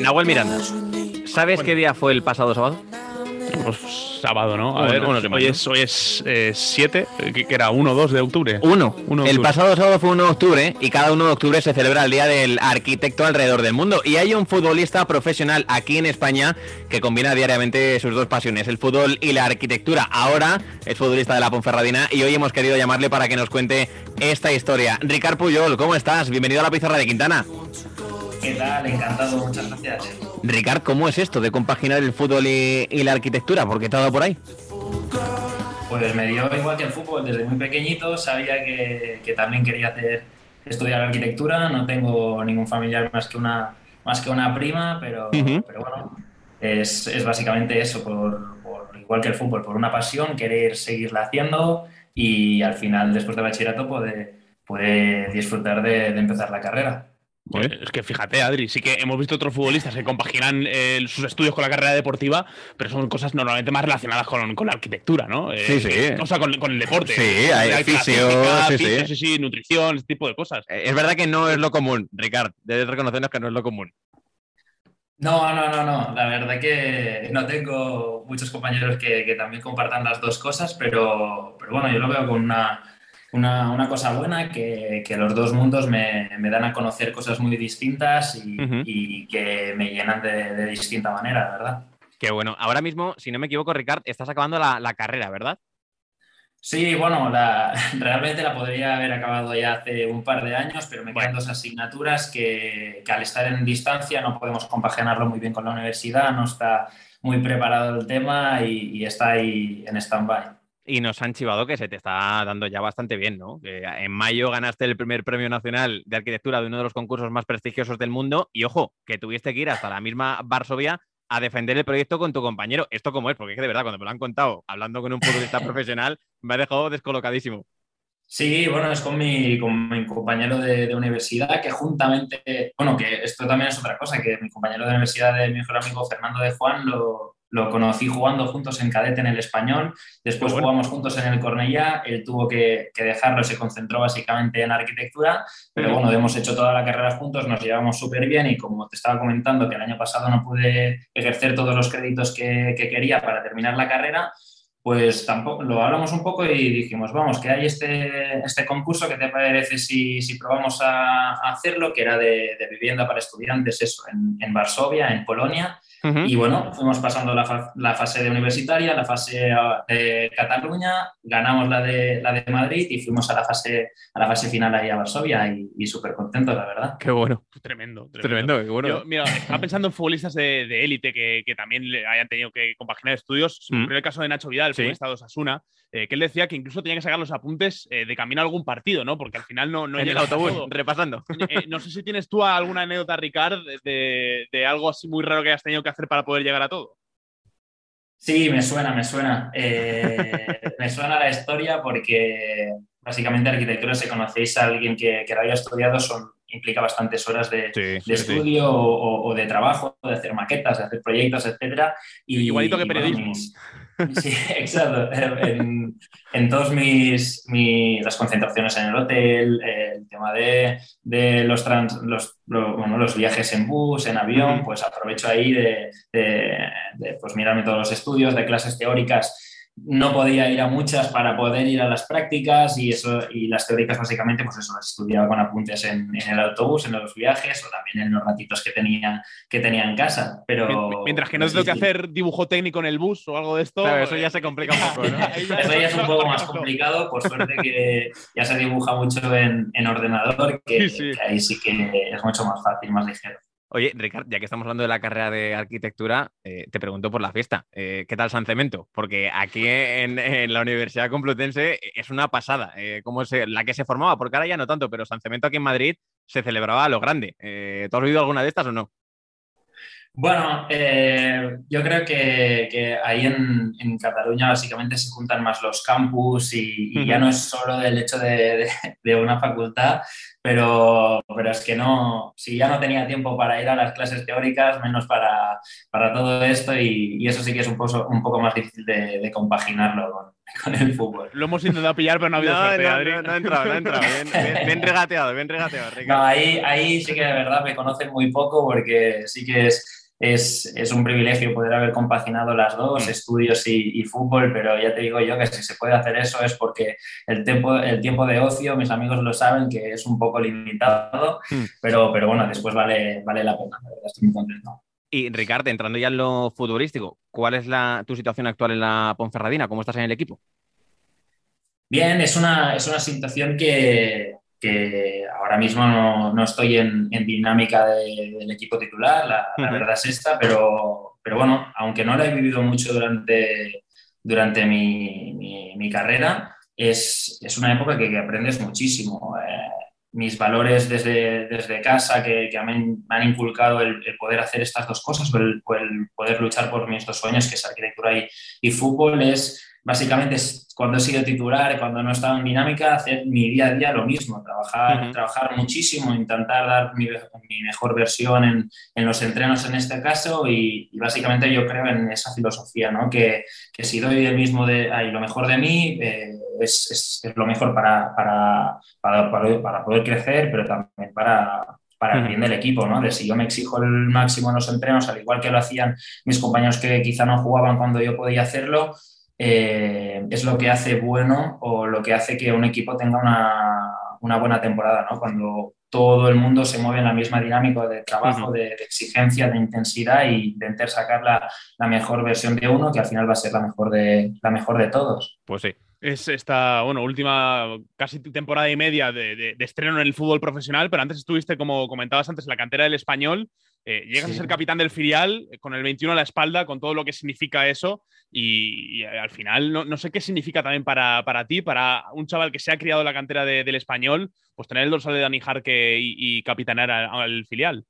Nahuel Miranda, ¿sabes qué día fue el pasado sábado? Pues sábado, ¿no? A ver, de hoy es, hoy es 7, que, que era 1 o 2 de octubre. Uno. Uno de el octubre. pasado sábado fue 1 de octubre y cada 1 de octubre se celebra el Día del Arquitecto alrededor del mundo. Y hay un futbolista profesional aquí en España que combina diariamente sus dos pasiones, el fútbol y la arquitectura. Ahora es futbolista de la Ponferradina y hoy hemos querido llamarle para que nos cuente esta historia. Ricard Puyol, ¿cómo estás? Bienvenido a la pizarra de Quintana. ¿Qué tal? Encantado, muchas gracias. Ricard, ¿cómo es esto de compaginar el fútbol y, y la arquitectura? ¿Por qué te ha dado por ahí? Pues me dio igual que el fútbol desde muy pequeñito, sabía que, que también quería hacer estudiar arquitectura, no tengo ningún familiar más que una, más que una prima, pero, pero bueno, es, es básicamente eso, por, por- igual que el fútbol, por una pasión, querer seguirla haciendo y al final, después del bachillerato, poder, poder disfrutar de, de empezar la carrera. Pues, es que fíjate, Adri, sí que hemos visto otros futbolistas que compaginan eh, sus estudios con la carrera deportiva, pero son cosas normalmente más relacionadas con, con la arquitectura, ¿no? Eh, Sí, sí. O sea, con, con el deporte. Sí, Eh, hay la fisio, física, sí, fisio, sí. sí, sí, nutrición, ese tipo de cosas. Eh, Es verdad que no es lo común, Ricard. Debes reconocernos que no es lo común. No, no, no, no. La verdad que no tengo muchos compañeros que, que también compartan las dos cosas, pero, pero bueno, yo lo veo con una, una, una cosa buena, que, que los dos mundos me, me dan a conocer cosas muy distintas y, y que me llenan de, de distinta manera, ¿verdad? Qué bueno. Ahora mismo, si no me equivoco, Ricard, estás acabando la, la carrera, ¿verdad? Sí, bueno, la, realmente la podría haber acabado ya hace un par de años, pero me quedan dos asignaturas que, que al estar en distancia no podemos compaginarlo muy bien con la universidad, no está muy preparado el tema y, y está ahí en stand-by. Y nos han chivado que se te está dando ya bastante bien, ¿no? Que en mayo ganaste el primer premio nacional de arquitectura de uno de los concursos más prestigiosos del mundo y ojo, que tuviste que ir hasta la misma Varsovia a defender el proyecto con tu compañero. ¿Esto cómo es? Porque es que de verdad, cuando me lo han contado hablando con un futbolista profesional, me ha dejado descolocadísimo. Sí, bueno, es con mi, con mi compañero de, de universidad que juntamente, bueno, que esto también es otra cosa, que mi compañero de universidad de mi mejor amigo Fernando de Juan lo, lo conocí jugando juntos en cadete en el español, después bueno. jugamos juntos en el Cornellá, él tuvo que, que dejarlo, se concentró básicamente en arquitectura, pero bueno, hemos hecho toda la carrera juntos, nos llevamos súper bien y como te estaba comentando que el año pasado no pude ejercer todos los créditos que, que quería para terminar la carrera, pues tampoco lo hablamos un poco y dijimos, vamos, que hay este, este concurso, ¿qué te parece si, si probamos a, a hacerlo? Que era de, de vivienda para estudiantes, eso, en, en Varsovia, en Polonia. Y bueno, fuimos pasando la, fa- la fase de universitaria, la fase ah, de Cataluña, ganamos la de, la de Madrid y fuimos a la fase, a la fase final ahí a Varsovia y, y súper contentos, la verdad. Qué bueno. Tremendo, tremendo. Tremendo, qué bueno. Yo, mira, estaba pensando en futbolistas de de élite que, que también le hayan tenido que compaginar estudios. Ocurrió el caso de Nacho Vidal, el Sí. futbolista de Osasuna, eh, que él decía que incluso tenía que sacar los apuntes eh, de camino a algún partido, ¿no? Porque al final no, no en el autobús, todo. repasando. Eh, no sé si tienes tú alguna anécdota, Ricard, de, de- de algo así muy raro que hayas tenido que hacer para poder llegar a todo. Sí, me suena, me suena. Eh, me suena la historia porque básicamente arquitectura, si conocéis a alguien que, que la haya estudiado, son, implica bastantes horas de, Sí, de estudio o, o de trabajo, de hacer maquetas, de hacer proyectos, etcétera. Y, Igualito que bueno, periodismo. mis- sí, exacto. En, en todos mis, mi- las concentraciones en el hotel, el tema de, de los, trans- los, lo- bueno, los viajes en bus, en avión, pues aprovecho ahí de, de- de, pues mirarme todos los estudios, de clases teóricas. No podía ir a muchas para poder ir a las prácticas y eso y las teóricas básicamente pues eso las estudiaba con apuntes en, en el autobús, en los viajes o también en los ratitos que tenía que tenía en casa. Pero Mientras que no tengo que hacer dibujo técnico en el bus o algo de esto. Claro, eso ya eh, se complica un poco, ya- Eso ya es un poco más complicado, por suerte que ya se dibuja mucho en, en ordenador, que, Sí, sí. que ahí sí que es mucho más fácil, más ligero. Oye, Ricard, ya que estamos hablando de la carrera de arquitectura, eh, te pregunto por la fiesta. Eh, ¿Qué tal San Cemento? Porque aquí en, en la Universidad Complutense es una pasada. Eh, ¿cómo se- la que se formaba, porque ahora ya no tanto, pero San Cemento aquí en Madrid se celebraba a lo grande. ¿Tú has oído alguna de estas o no? Bueno, eh, yo creo que, que ahí en, en Cataluña básicamente se juntan más los campus y, y ya no es solo del hecho de, de- de una facultad, pero, pero es que no, si ya no tenía tiempo para ir a las clases teóricas, menos para, para todo esto y, y, eso sí que es un poco, un poco más difícil de, de compaginarlo con, con, el fútbol. Lo hemos intentado pillar, pero no ha habido no, suerte, no, Adri. no, no ha entrado, no ha entrado. Bien, bien, bien regateado, bien regateado, Ricardo. No, ahí, ahí sí que de verdad me conocen muy poco porque sí que es es, es, un privilegio poder haber compaginado las dos, estudios y, y, fútbol, pero ya te digo yo que si se puede hacer eso es porque el tiempo, el tiempo de ocio, mis amigos lo saben, que es un poco limitado, pero, pero bueno, después vale, vale la pena, la verdad, estoy muy contento. Y Ricardo, entrando ya en lo futbolístico, ¿cuál es la, tu situación actual en la Ponferradina? ¿Cómo estás en el equipo? Bien, es una, es una situación que, que ahora mismo no, no estoy en, en dinámica de, del equipo titular, la, la, verdad es esta, pero, pero bueno, aunque no la he vivido mucho durante, durante mi, mi, mi carrera, es, es, una época que, que aprendes muchísimo. Eh, mis valores desde, desde casa que, que me, me, han inculcado el, el, poder hacer estas dos cosas, o el, el, poder luchar por mis dos sueños, que es arquitectura y, y fútbol, es básicamente es cuando he sido titular, cuando no estaba en dinámica, hacer mi día a día lo mismo, trabajar, uh -huh. trabajar muchísimo, intentar dar mi, mi mejor versión en, en, los entrenos en este caso y, y, básicamente yo creo en esa filosofía, ¿no? que, que si doy el mismo de, ay, lo mejor de mí, eh, es, es, es, lo mejor para, para, para, para, poder crecer, pero también para, para el bien del equipo, ¿no? De si yo me exijo el máximo en los entrenos, al igual que lo hacían mis compañeros que quizá no jugaban cuando yo podía hacerlo, eh, es lo que hace bueno o lo que hace que un equipo tenga una, una, buena temporada, ¿no? Cuando todo el mundo se mueve en la misma dinámica de trabajo, uh -huh. de, de, exigencia, de intensidad y intentar sacar la, la, mejor versión de uno, que al final va a ser la mejor de, la mejor de todos. Pues sí. Es esta, bueno, última casi temporada y media de, de, de estreno en el fútbol profesional, pero antes estuviste, como comentabas antes, en la cantera del español. Eh, llegas sí. a ser capitán del filial con el 21 a la espalda, con todo lo que significa eso. Y, y al final, no, no, sé qué significa también para, para, ti, para un chaval que se ha criado en la cantera de, del español, pues tener el dorsal de Dani Jarque y, y capitanear al, al, filial.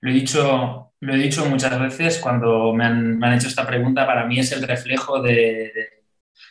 Lo he, dicho, lo he dicho muchas veces cuando me han, me han hecho esta pregunta. Para mí es el reflejo de,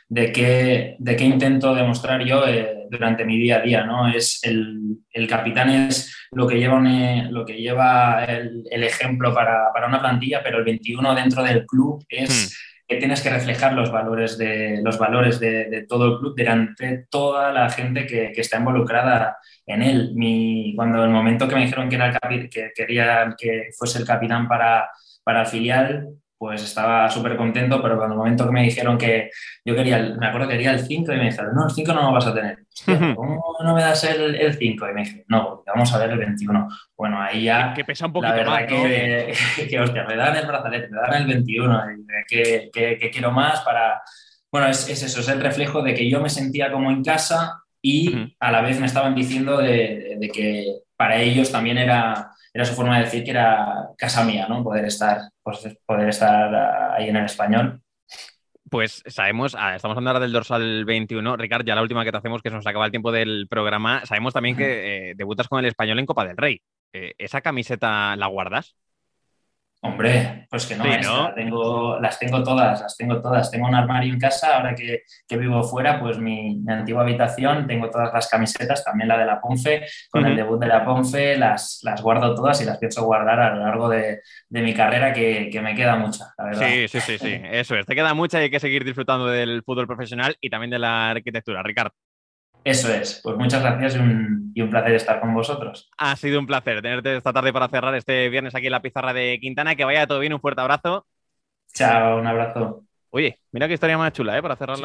de qué, de qué intento demostrar yo eh, durante mi día a día, ¿no? Es el, el capitán es lo que lleva, un, lo que lleva el, el ejemplo para, para, una plantilla, pero el 21 dentro del club es hmm. que tienes que reflejar los valores de, los valores de, de todo el club delante toda la gente que, que, está involucrada en él. Mi, cuando el momento que me dijeron que, era el capi, que quería que fuese el capitán para, para el filial, pues estaba súper contento, pero cuando el momento que me dijeron que yo quería, el, me acuerdo que quería el 5 y me dijeron, no, el 5 no lo vas a tener. Hostia, ¿Cómo no me das el 5? Y me dije, no, vamos a ver el 21. Bueno, ahí ya... Que, que pesa un poquito la más, ¿no? que, que, que, hostia, me dan el brazalete, me dan el 21, que, que, quiero más para... Bueno, es, es, eso, es el reflejo de que yo me sentía como en casa y a la vez me estaban diciendo de, de que para ellos también era era su forma de decir que era casa mía, ¿no? Poder estar, pues, poder estar ahí en el español. Pues sabemos, ah, estamos hablando ahora del dorsal 21. Ricardo, ya la última que te hacemos, que se nos acaba el tiempo del programa. Sabemos también que eh, debutas con el español en Copa del Rey. Eh, ¿Esa camiseta la guardas? Hombre, pues que no, sí, ¿no? Tengo, las tengo todas, las tengo todas. Tengo un armario en casa, ahora que, que vivo fuera, pues mi, mi, antigua habitación, tengo todas las camisetas, también la de la Ponfe, con uh -huh. el debut de la Ponfe, las, las guardo todas y las pienso guardar a lo largo de, de mi carrera, que, que, me queda mucha, la verdad. Sí, sí, sí, sí, eso es, te queda mucha y hay que seguir disfrutando del fútbol profesional y también de la arquitectura. Ricardo. Eso es, pues muchas gracias y un, y un, placer estar con vosotros. Ha sido un placer tenerte esta tarde para cerrar este viernes aquí en la pizarra de Quintana. Que vaya todo bien, un fuerte abrazo. Chao, un abrazo. Oye, mira qué historia más chula, ¿eh? Para cerrar la...